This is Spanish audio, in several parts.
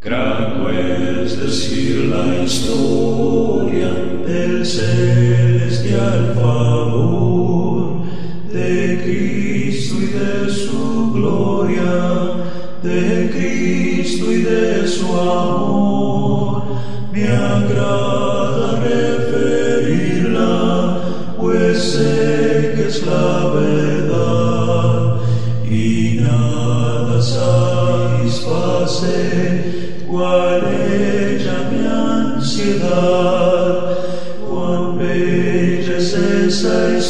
Grato es decir la historia del celestial favor de Cristo y de su gloria, de Cristo y de su amor. Me agrada.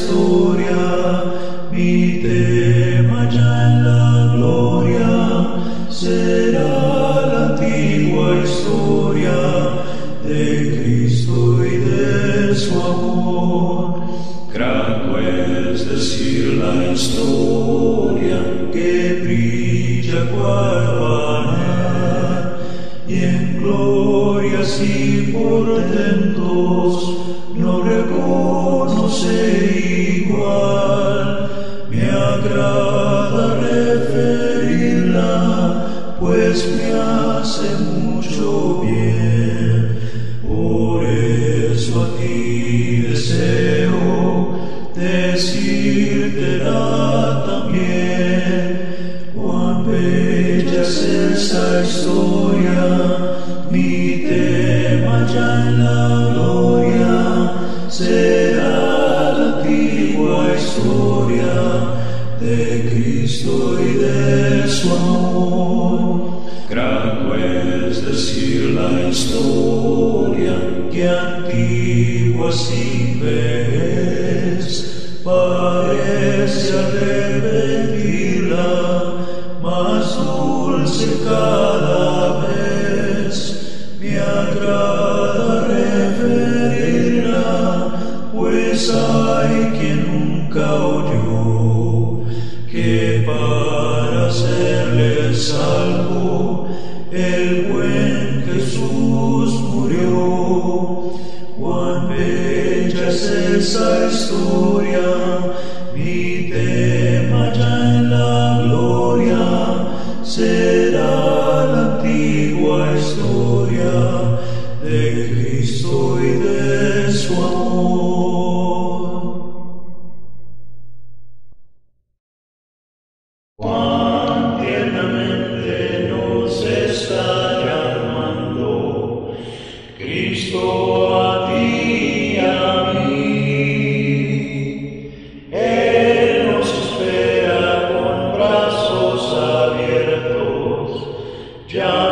Jesus. imposibles, parece a Yeah.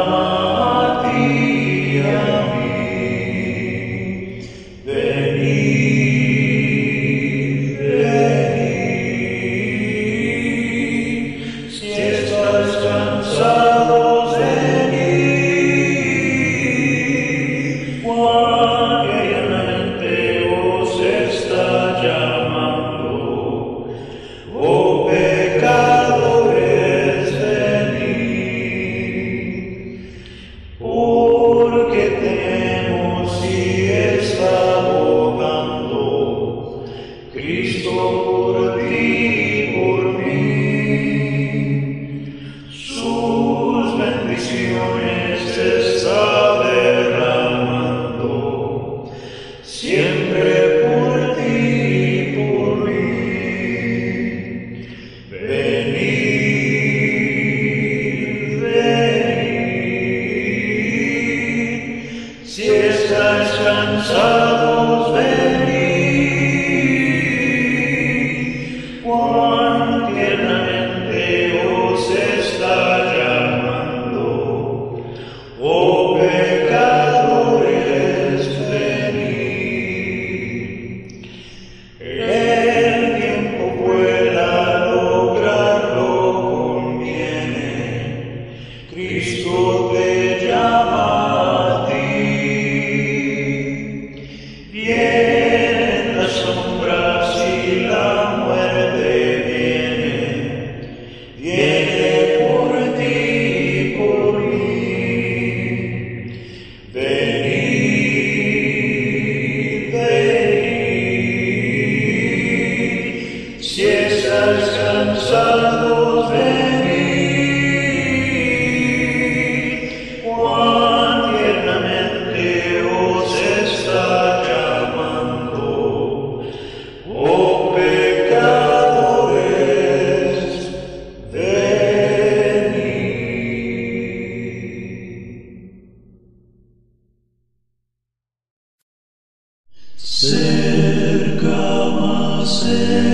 Cerca, más cerca,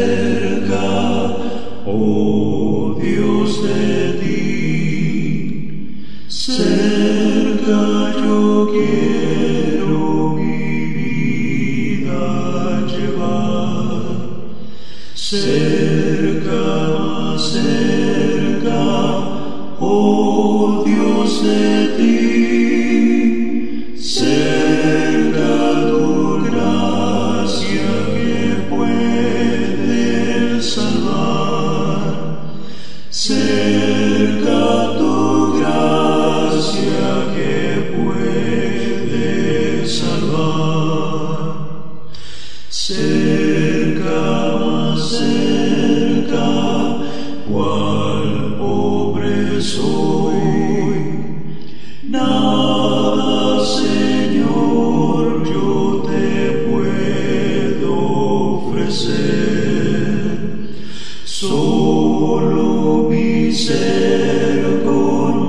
solo misercordia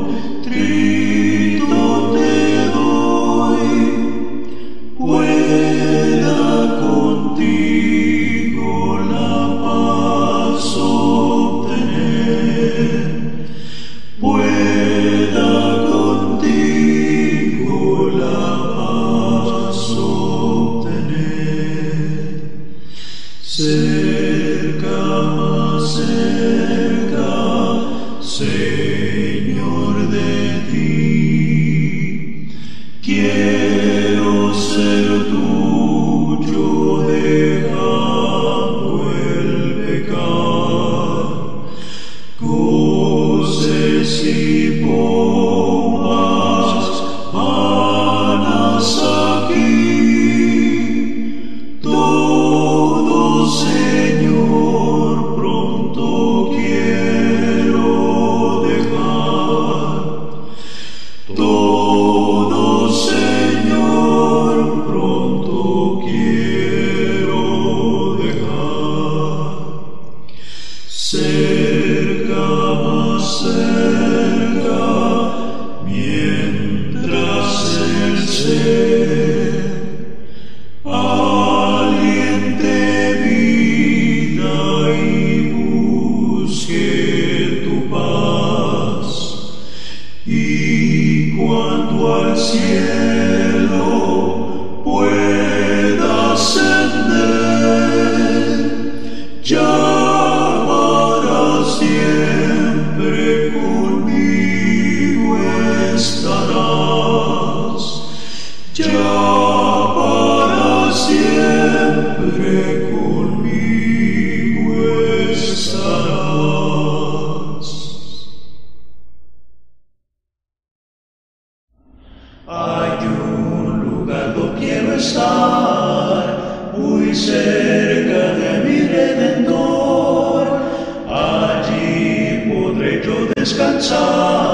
yo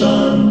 de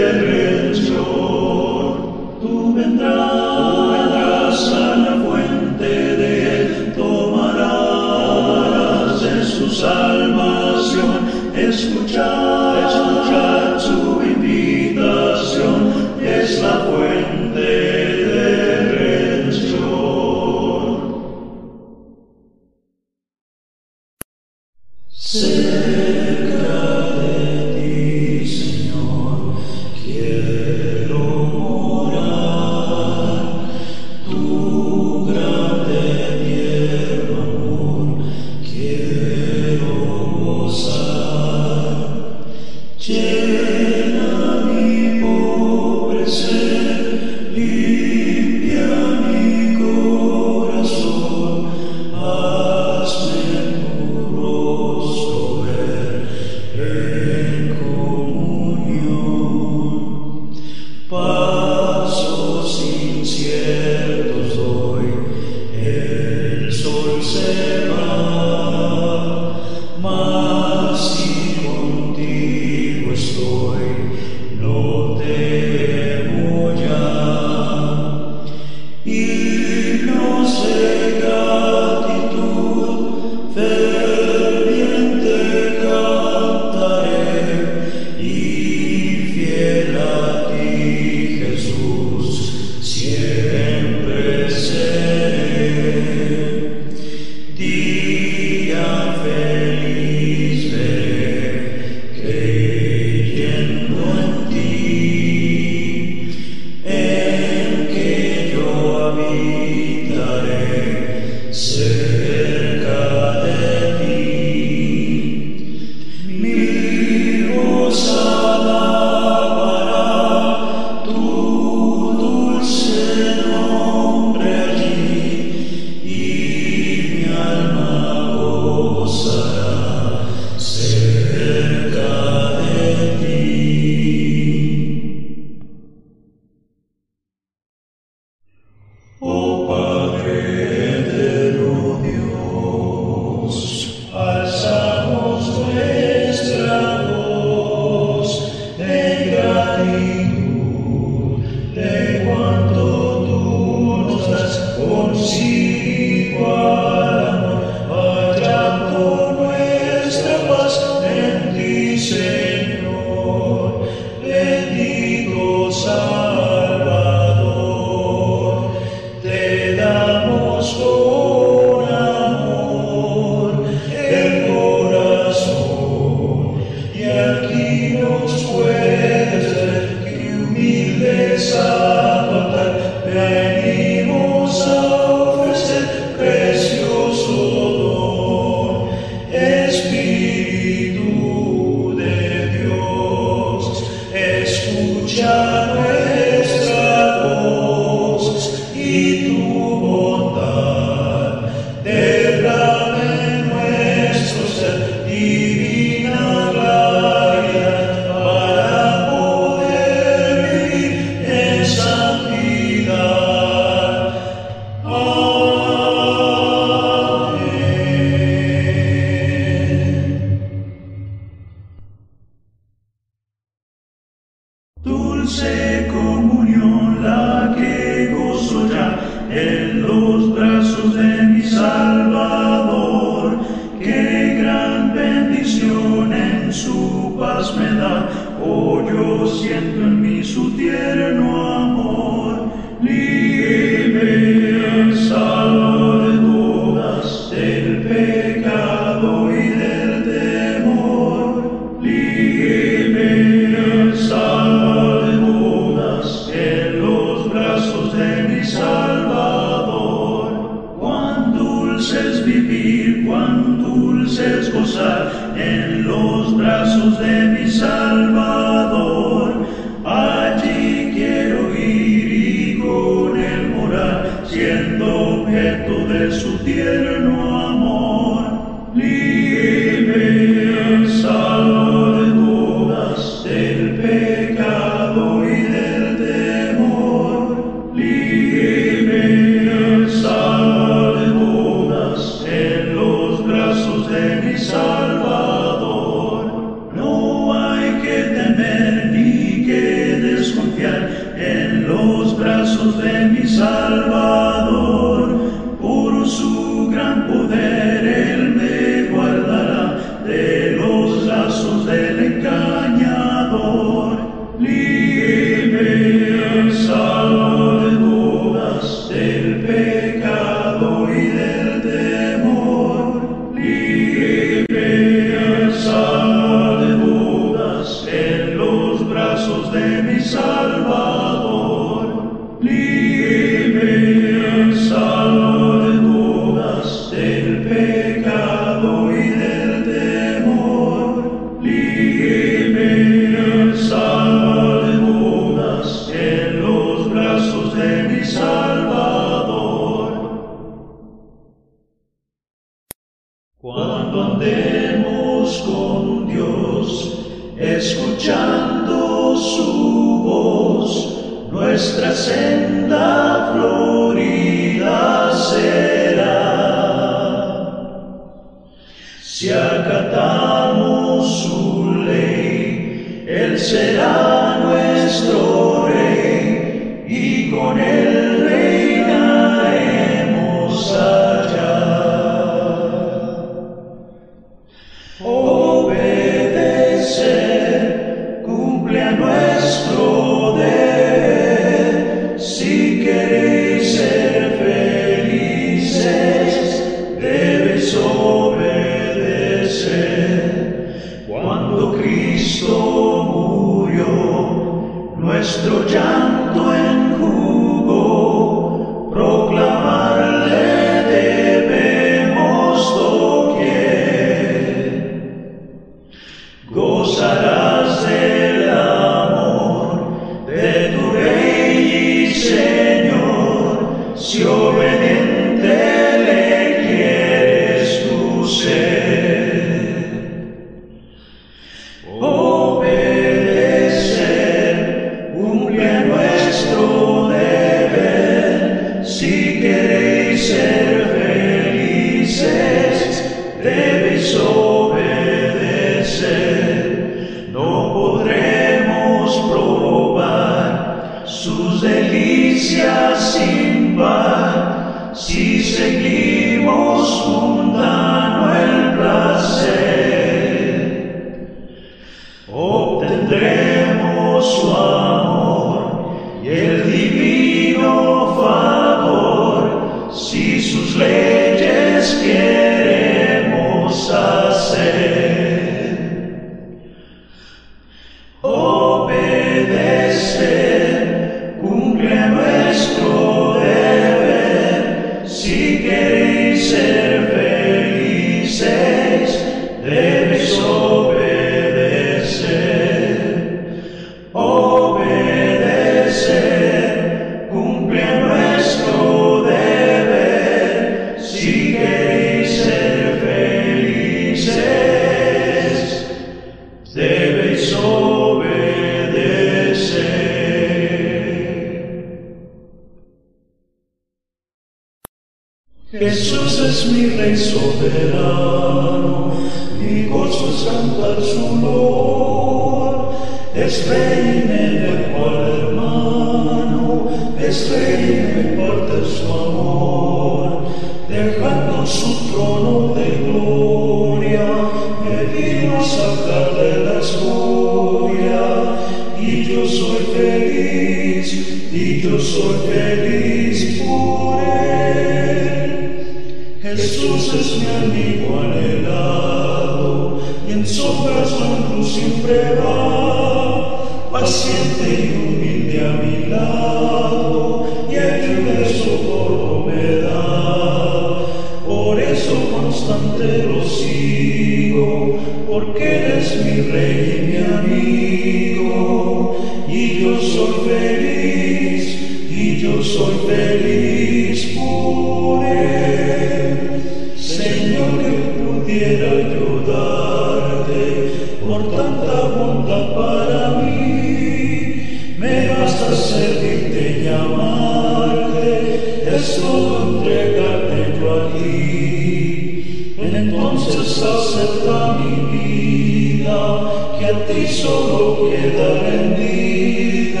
y solo queda rendida,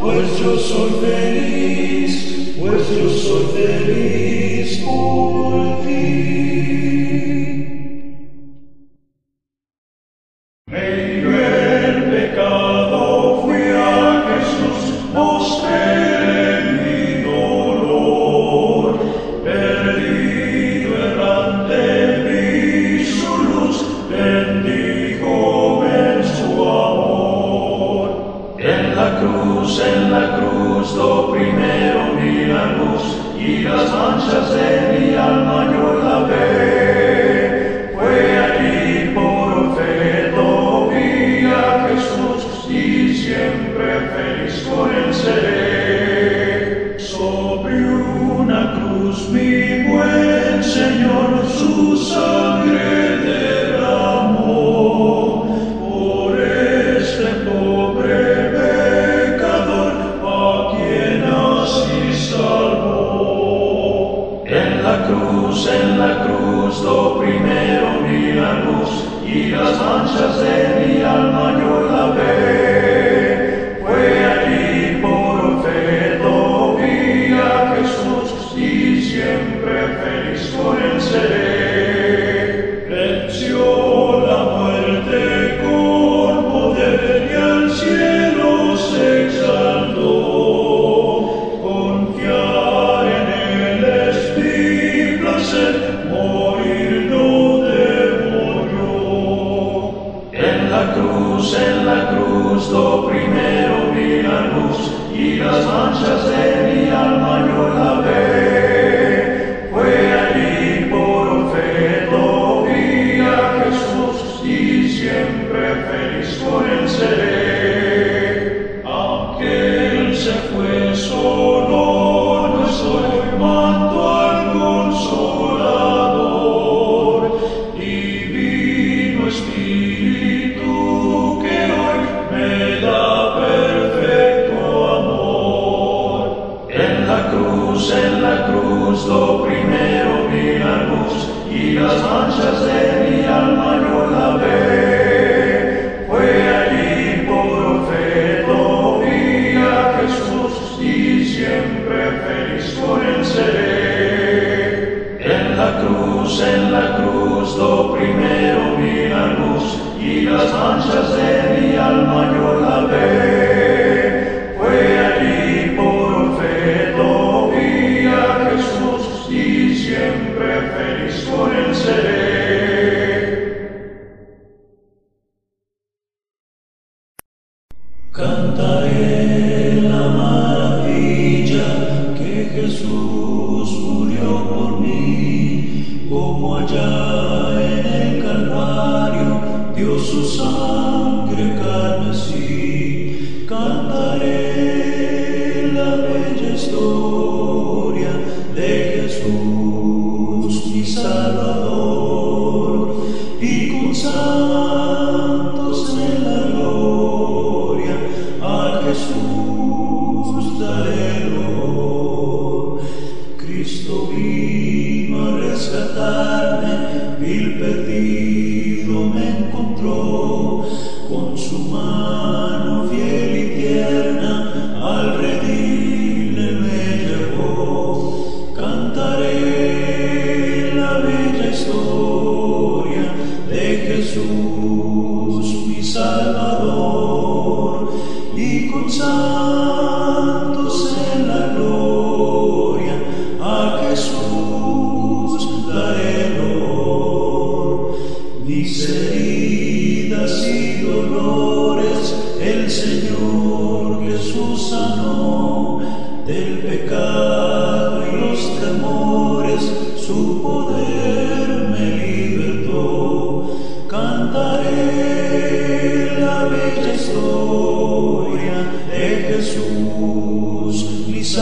pues yo soy feliz, pues yo soy feliz. Pues pues justo primero vi la luz y las manchas de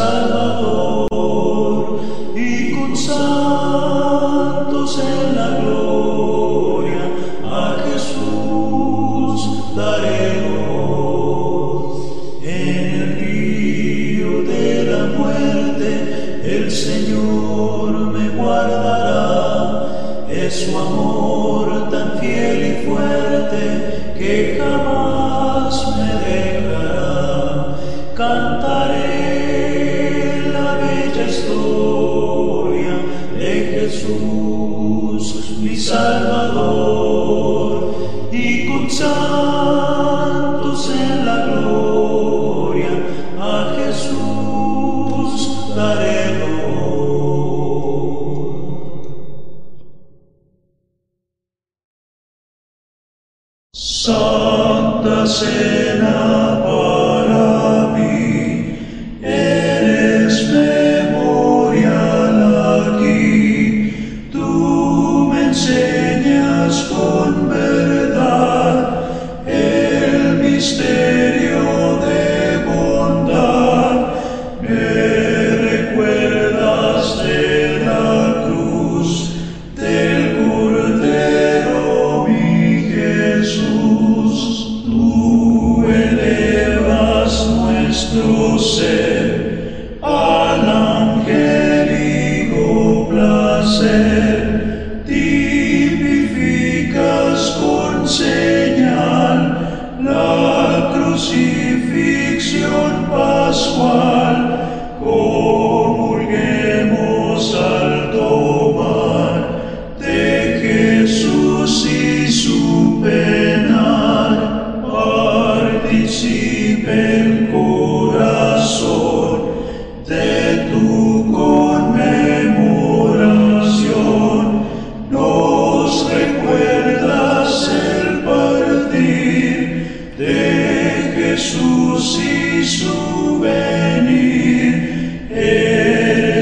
Shalom.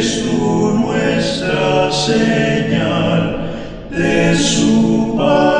Nuestra señal de su pacto